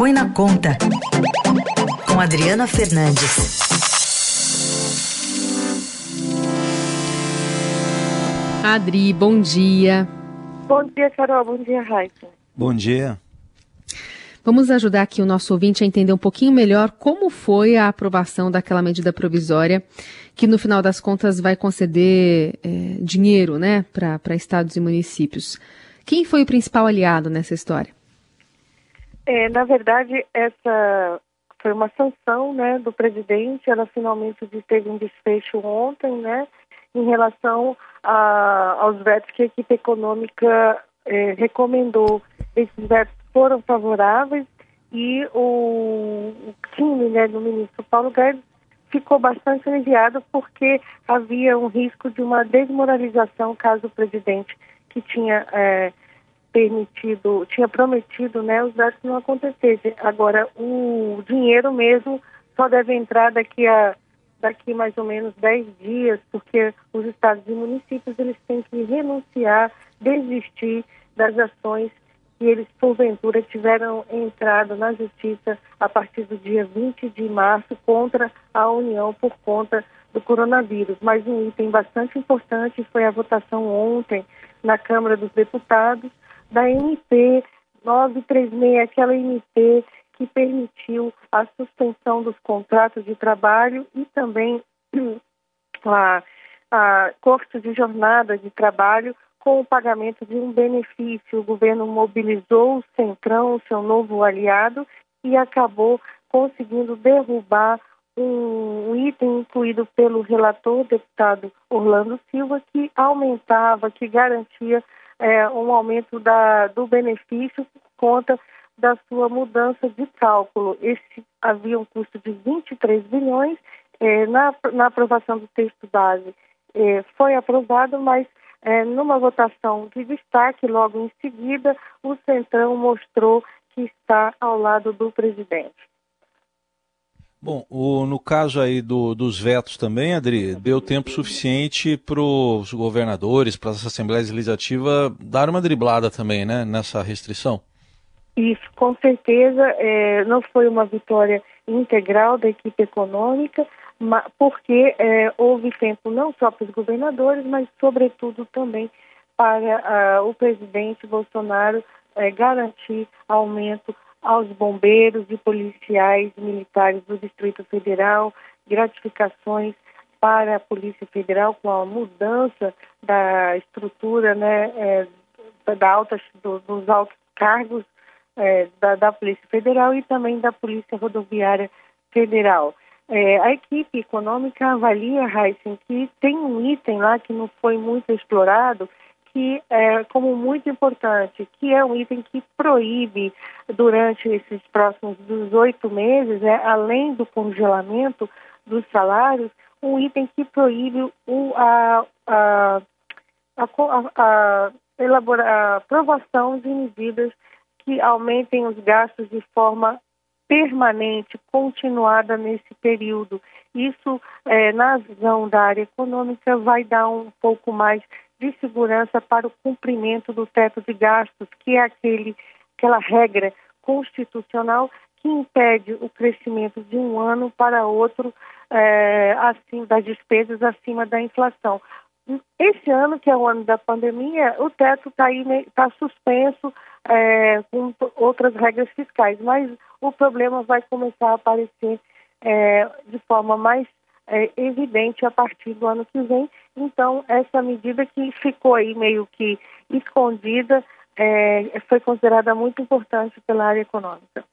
Põe na Conta, com Adriana Fernandes. Adri, bom dia. Bom dia, Carol. Bom dia, Raíssa. Bom dia. Vamos ajudar aqui o nosso ouvinte a entender um pouquinho melhor como foi a aprovação daquela medida provisória que, no final das contas, vai conceder é, dinheiro né, para estados e municípios. Quem foi o principal aliado nessa história? É, na verdade, essa foi uma sanção né, do presidente, ela finalmente teve um desfecho ontem, né, em relação a, aos vetos que a equipe econômica é, recomendou. Esses vetos foram favoráveis e o, o time né, do ministro Paulo Guedes ficou bastante aliviado porque havia um risco de uma desmoralização caso o presidente que tinha é, permitido, tinha prometido, né, os dados não acontecessem. Agora, o dinheiro mesmo só deve entrar daqui a daqui mais ou menos 10 dias, porque os estados e municípios eles têm que renunciar, desistir das ações que eles, porventura, tiveram entrado na justiça a partir do dia 20 de março contra a União por conta do coronavírus. Mas um item bastante importante foi a votação ontem na Câmara dos Deputados da MP 936, aquela MP que permitiu a suspensão dos contratos de trabalho e também a, a corte de jornada de trabalho com o pagamento de um benefício. O governo mobilizou o Centrão, seu novo aliado, e acabou conseguindo derrubar um, item incluído pelo relator, deputado Orlando Silva, que aumentava, que garantia é, um aumento da, do benefício por conta da sua mudança de cálculo. Esse havia um custo de 23 bilhões é, na, na aprovação do texto base. É, foi aprovado, mas é, numa votação de destaque, logo em seguida, o Centrão mostrou que está ao lado do presidente. Bom, o, no caso aí do, dos vetos também, Adri, deu tempo suficiente para os governadores, para as assembleias legislativas dar uma driblada também, né, nessa restrição? Isso, com certeza, é, não foi uma vitória integral da equipe econômica, porque é, houve tempo não só para os governadores, mas sobretudo também para uh, o presidente Bolsonaro é, garantir aumento aos bombeiros e policiais militares do Distrito Federal, gratificações para a Polícia Federal com a mudança da estrutura, né, é, da alta, do, dos altos cargos é, da, da Polícia Federal e também da Polícia Rodoviária Federal. É, a equipe econômica avalia, Heisen, que tem um item lá que não foi muito explorado, que é como muito importante, que é um item que proíbe durante esses próximos 18 meses, né, além do congelamento dos salários, um item que proíbe o, a, a, a, a, elaborar, a aprovação de medidas que aumentem os gastos de forma permanente, continuada nesse período. Isso, é, na visão da área econômica, vai dar um pouco mais de segurança para o cumprimento do teto de gastos, que é aquele, aquela regra constitucional que impede o crescimento de um ano para outro é, assim, das despesas acima da inflação. Esse ano, que é o ano da pandemia, o teto está tá suspenso é, com outras regras fiscais, mas o problema vai começar a aparecer é, de forma mais é, evidente a partir do ano que vem. Então, essa medida que ficou aí meio que escondida é, foi considerada muito importante pela área econômica.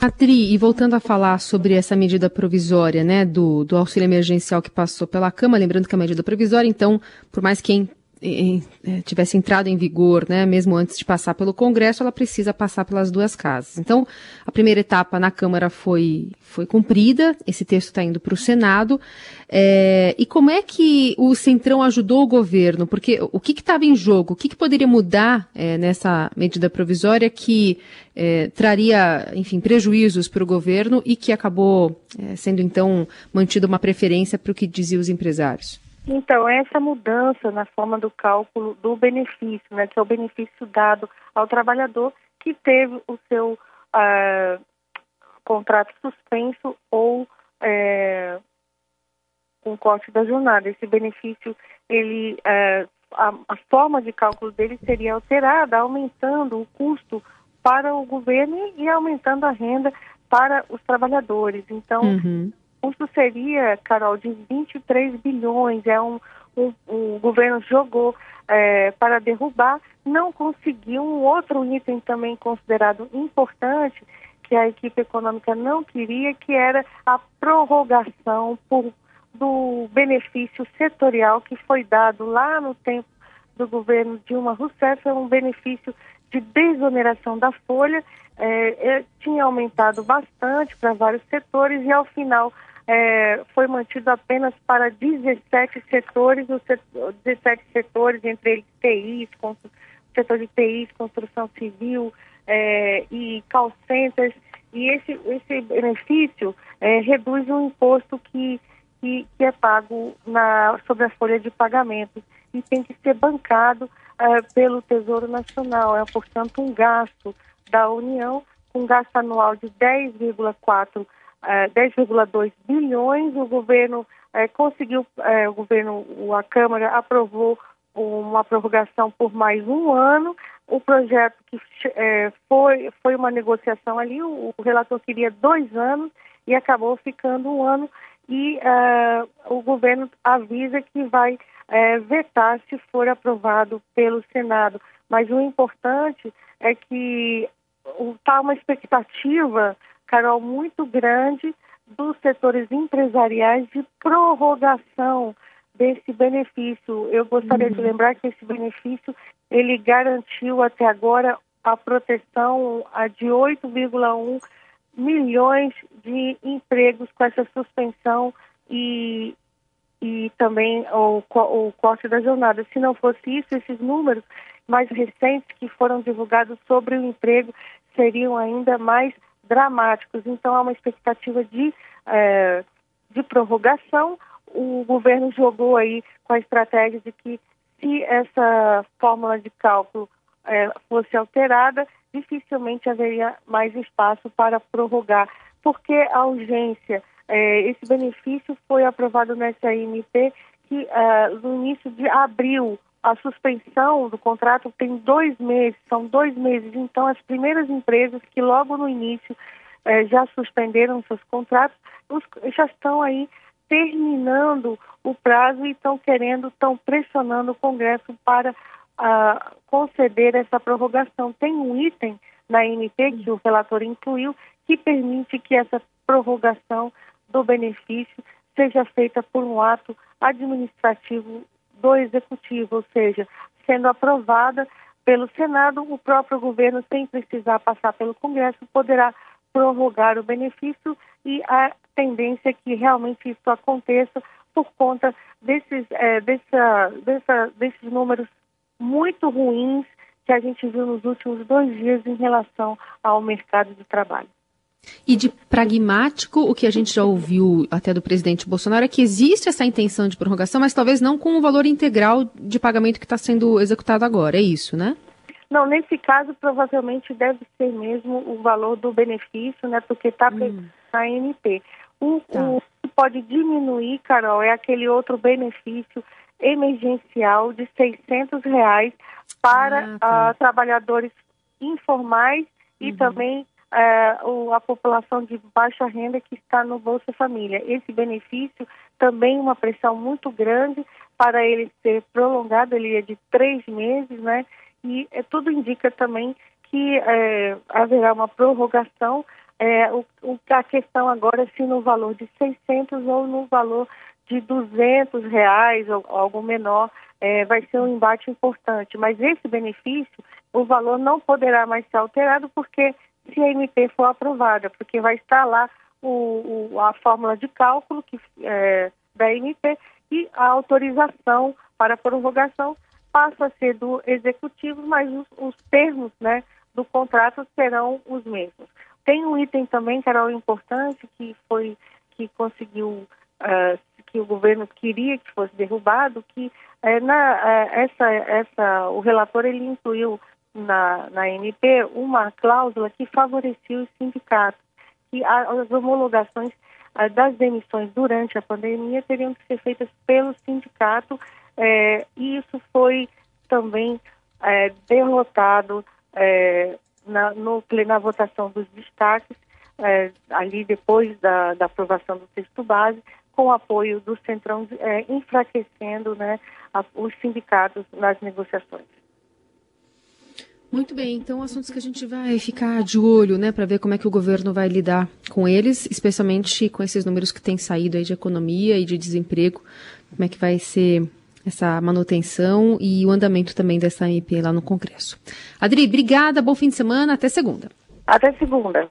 Atri, e voltando a falar sobre essa medida provisória, né, do, do auxílio emergencial que passou pela Câmara, lembrando que a medida provisória, então, por mais que é, tivesse entrado em vigor, né, mesmo antes de passar pelo Congresso, ela precisa passar pelas duas casas. Então, a primeira etapa na Câmara foi, foi cumprida, esse texto está indo para o Senado. É, e como é que o Centrão ajudou o governo? Porque o que estava em jogo? O que, que poderia mudar é, nessa medida provisória que é, traria, enfim, prejuízos para o governo e que acabou é, sendo, então, mantida uma preferência para o que diziam os empresários? Então, essa mudança na forma do cálculo do benefício, né, que é o benefício dado ao trabalhador que teve o seu uh, contrato suspenso ou é, um corte da jornada. Esse benefício, ele, é, a, a, forma de cálculo dele seria alterada, aumentando o custo para o governo e aumentando a renda para os trabalhadores. Então, uhum. Custo seria, Carol, de 23 bilhões. É um, um, um o governo jogou é, para derrubar, não conseguiu um outro item também considerado importante, que a equipe econômica não queria, que era a prorrogação por, do benefício setorial que foi dado lá no tempo do governo Dilma Rousseff, é um benefício de desoneração da folha, é, é, tinha aumentado bastante para vários setores e ao final é, foi mantido apenas para 17 setores, setor, 17 setores, entre eles TIs, setor de TIs, construção civil, é, e call centers, e esse, esse benefício é, reduz o imposto que, que, que, é pago na, sobre a folha de pagamento e tem que ser bancado é, pelo Tesouro Nacional. É, portanto, um gasto da União, um gasto anual de 10,4 10,2 é, bilhões. O governo é, conseguiu, é, o governo, a Câmara aprovou uma prorrogação por mais um ano. O projeto que é, foi, foi uma negociação ali, o, o, relator queria dois anos e acabou ficando um ano e uh, o governo avisa que vai vetar se for aprovado pelo Senado. Mas o importante é que está uma expectativa, Carol, muito grande dos setores empresariais de prorrogação desse benefício. Eu gostaria uhum. de lembrar que esse benefício ele garantiu até agora a proteção de 8,1 milhões de empregos com essa suspensão e, e também o, o corte da jornada. Se não fosse isso, esses números mais recentes que foram divulgados sobre o emprego seriam ainda mais dramáticos. Então, há uma expectativa de, é, de prorrogação o governo jogou aí com a estratégia de que se essa fórmula de cálculo é, fosse alterada, dificilmente haveria mais espaço para prorrogar, porque a urgência, é, esse benefício foi aprovado nessa IMP que é, no início de abril a suspensão do contrato tem dois meses, são dois meses. Então, as primeiras empresas que logo no início é, já suspenderam seus contratos, os, já estão aí terminando o prazo e estão querendo, estão pressionando o Congresso para uh, conceder essa prorrogação. Tem um item na NP que o relator incluiu que permite que essa prorrogação do benefício seja feita por um ato administrativo do Executivo, ou seja, sendo aprovada pelo Senado, o próprio governo, sem precisar passar pelo Congresso, poderá prorrogar o benefício e a tendência é que realmente isso aconteça por conta desses, é, dessa, dessa, desses números muito ruins que a gente viu nos últimos dois dias em relação ao mercado de trabalho. E de pragmático, o que a gente já ouviu até do presidente Bolsonaro é que existe essa intenção de prorrogação, mas talvez não com o valor integral de pagamento que está sendo executado agora. É isso, né? Não, nesse caso, provavelmente deve ser mesmo o valor do benefício, né? Porque está hum. na NP. O, tá. o que pode diminuir, Carol, é aquele outro benefício emergencial de 600 reais para ah, tá. uh, trabalhadores informais e uhum. também o, a população de baixa renda que está no Bolsa Família. Esse benefício também uma pressão muito grande para ele ser prolongado, ele é de três meses, né? E é, tudo indica também que é, haverá uma prorrogação é, o, o, a questão agora é se no valor de 600 ou no valor de 200 reais ou algo menor é, vai ser um embate importante. Mas esse benefício, o valor não poderá mais ser alterado porque se a MP for aprovada, porque vai estar lá o, o, a fórmula de cálculo que, é, da MP e a autorização para prorrogação passa a ser do executivo, mas os, os termos né, do contrato serão os mesmos. Tem um item também, Carol, importante, que foi que conseguiu, uh, que o governo queria que fosse derrubado, que uh, na, uh, essa, essa, o relator ele incluiu na, na NP uma cláusula que favorecia os sindicatos, que as homologações das demissões durante a pandemia teriam que ser feitas pelo sindicato é, e isso foi também é, derrotado é, na, no, na votação dos destaques, é, ali depois da, da, aprovação do texto base, com apoio do Centrão, é, enfraquecendo né, a, os sindicatos nas negociações. Muito bem, então assuntos que a gente vai ficar de olho, né, para ver como é que o governo vai lidar com eles, especialmente com esses números que têm saído aí de economia e de desemprego, como é que vai ser essa manutenção e o andamento também dessa MP lá no Congresso. Adri, obrigada, bom fim de semana, até segunda. Até segunda.